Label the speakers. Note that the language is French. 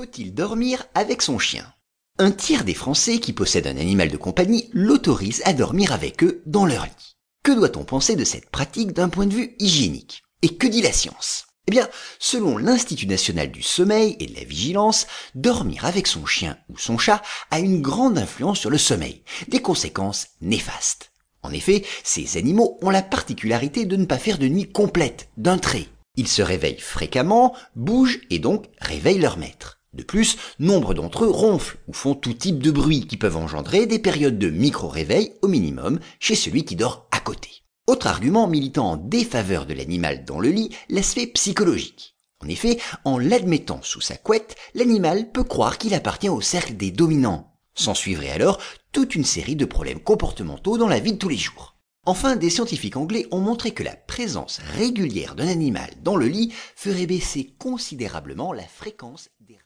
Speaker 1: Faut-il dormir avec son chien? Un tiers des Français qui possèdent un animal de compagnie l'autorisent à dormir avec eux dans leur lit. Que doit-on penser de cette pratique d'un point de vue hygiénique? Et que dit la science? Eh bien, selon l'Institut national du sommeil et de la vigilance, dormir avec son chien ou son chat a une grande influence sur le sommeil, des conséquences néfastes. En effet, ces animaux ont la particularité de ne pas faire de nuit complète, d'un trait. Ils se réveillent fréquemment, bougent et donc réveillent leur maître. De plus, nombre d'entre eux ronflent ou font tout type de bruit qui peuvent engendrer des périodes de micro-réveil au minimum chez celui qui dort à côté. Autre argument militant en défaveur de l'animal dans le lit, l'aspect psychologique. En effet, en l'admettant sous sa couette, l'animal peut croire qu'il appartient au cercle des dominants. S'en suivrait alors toute une série de problèmes comportementaux dans la vie de tous les jours. Enfin, des scientifiques anglais ont montré que la présence régulière d'un animal dans le lit ferait baisser considérablement la fréquence des